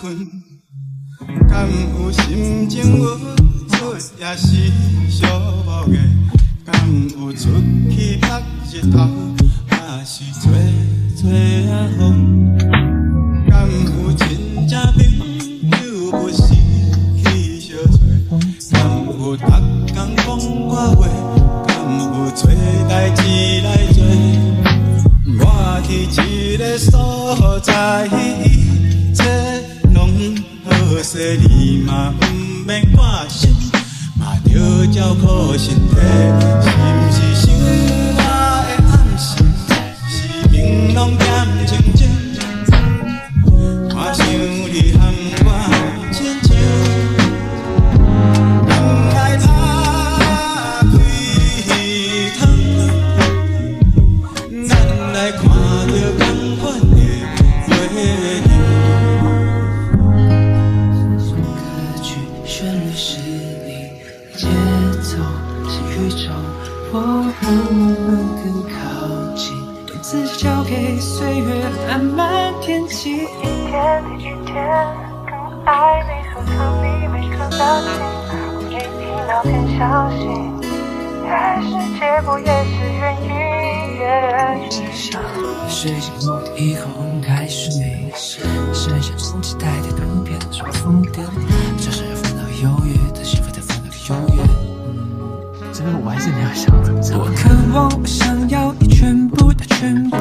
困，敢有心情无出也是寂寞的，敢有出去晒日头也是做做啊风，敢有真正朋友不是去相找，敢有逐工讲我话，敢有找代志来做。我伫一个所在，好势，你嘛不免挂心，嘛着照顾身体。给岁月慢慢填进。一天一天更爱你，收藏你每颗表情，我一听到便相信，越是结果越是原因，越是伤。睡醒后以后开始迷失，剩下从期待的短片说疯癫，这是分到优越的幸福，再分到优越。真的，我还是你要想怎么唱。我渴望，我想要你全部的全部，